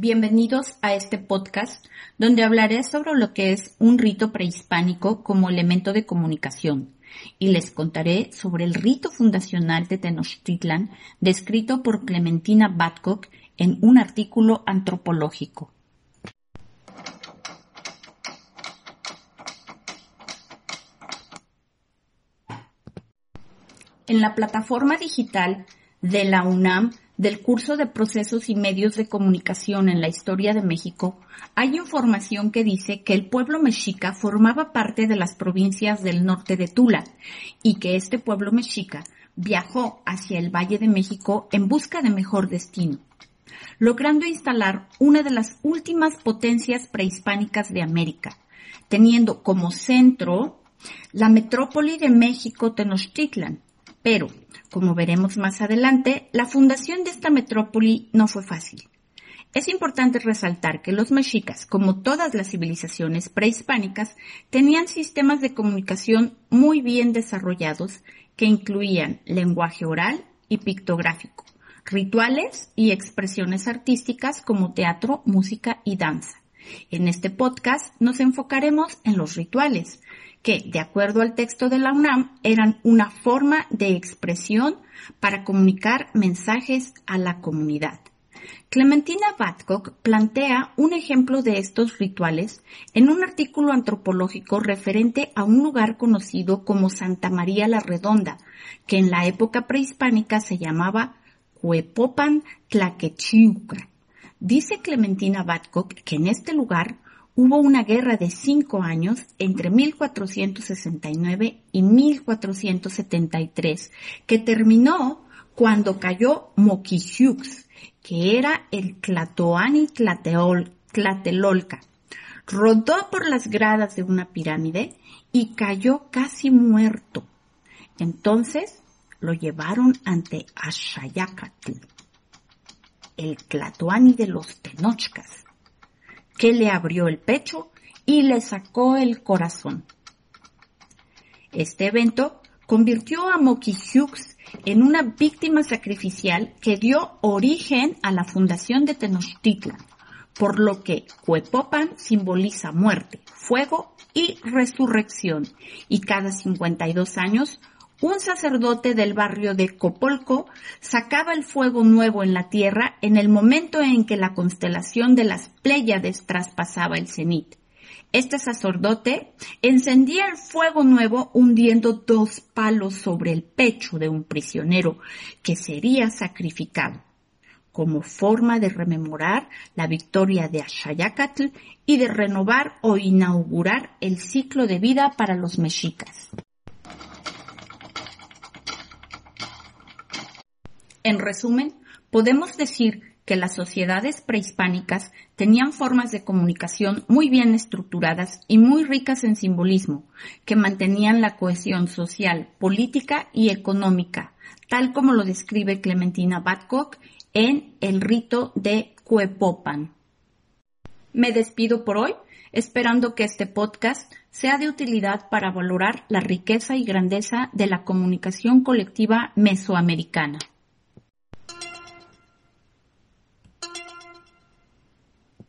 Bienvenidos a este podcast donde hablaré sobre lo que es un rito prehispánico como elemento de comunicación y les contaré sobre el rito fundacional de Tenochtitlan descrito por Clementina Badcock en un artículo antropológico. En la plataforma digital de la UNAM del curso de procesos y medios de comunicación en la historia de México, hay información que dice que el pueblo mexica formaba parte de las provincias del norte de Tula y que este pueblo mexica viajó hacia el Valle de México en busca de mejor destino, logrando instalar una de las últimas potencias prehispánicas de América, teniendo como centro la metrópoli de México Tenochtitlan, pero, como veremos más adelante, la fundación de esta metrópoli no fue fácil. Es importante resaltar que los mexicas, como todas las civilizaciones prehispánicas, tenían sistemas de comunicación muy bien desarrollados que incluían lenguaje oral y pictográfico, rituales y expresiones artísticas como teatro, música y danza. En este podcast nos enfocaremos en los rituales, que, de acuerdo al texto de la UNAM, eran una forma de expresión para comunicar mensajes a la comunidad. Clementina Badcock plantea un ejemplo de estos rituales en un artículo antropológico referente a un lugar conocido como Santa María la Redonda, que en la época prehispánica se llamaba Cuepopan Tlaquechiuca. Dice Clementina Badcock que en este lugar hubo una guerra de cinco años entre 1469 y 1473 que terminó cuando cayó Moquixiux, que era el Tlatoani Tlatelolca. Rodó por las gradas de una pirámide y cayó casi muerto. Entonces lo llevaron ante Ashayacatl, el Tlatoani de los Tenochcas que le abrió el pecho y le sacó el corazón. Este evento convirtió a Moquixiux en una víctima sacrificial que dio origen a la fundación de Tenochtitlan, por lo que Cuepopan simboliza muerte, fuego y resurrección, y cada 52 años un sacerdote del barrio de Copolco sacaba el fuego nuevo en la tierra en el momento en que la constelación de las Pléyades traspasaba el cenit. Este sacerdote encendía el fuego nuevo hundiendo dos palos sobre el pecho de un prisionero que sería sacrificado, como forma de rememorar la victoria de Ashayacatl y de renovar o inaugurar el ciclo de vida para los mexicas. En resumen, podemos decir que las sociedades prehispánicas tenían formas de comunicación muy bien estructuradas y muy ricas en simbolismo, que mantenían la cohesión social, política y económica, tal como lo describe Clementina Badcock en El rito de Cuepopan. Me despido por hoy, esperando que este podcast sea de utilidad para valorar la riqueza y grandeza de la comunicación colectiva mesoamericana.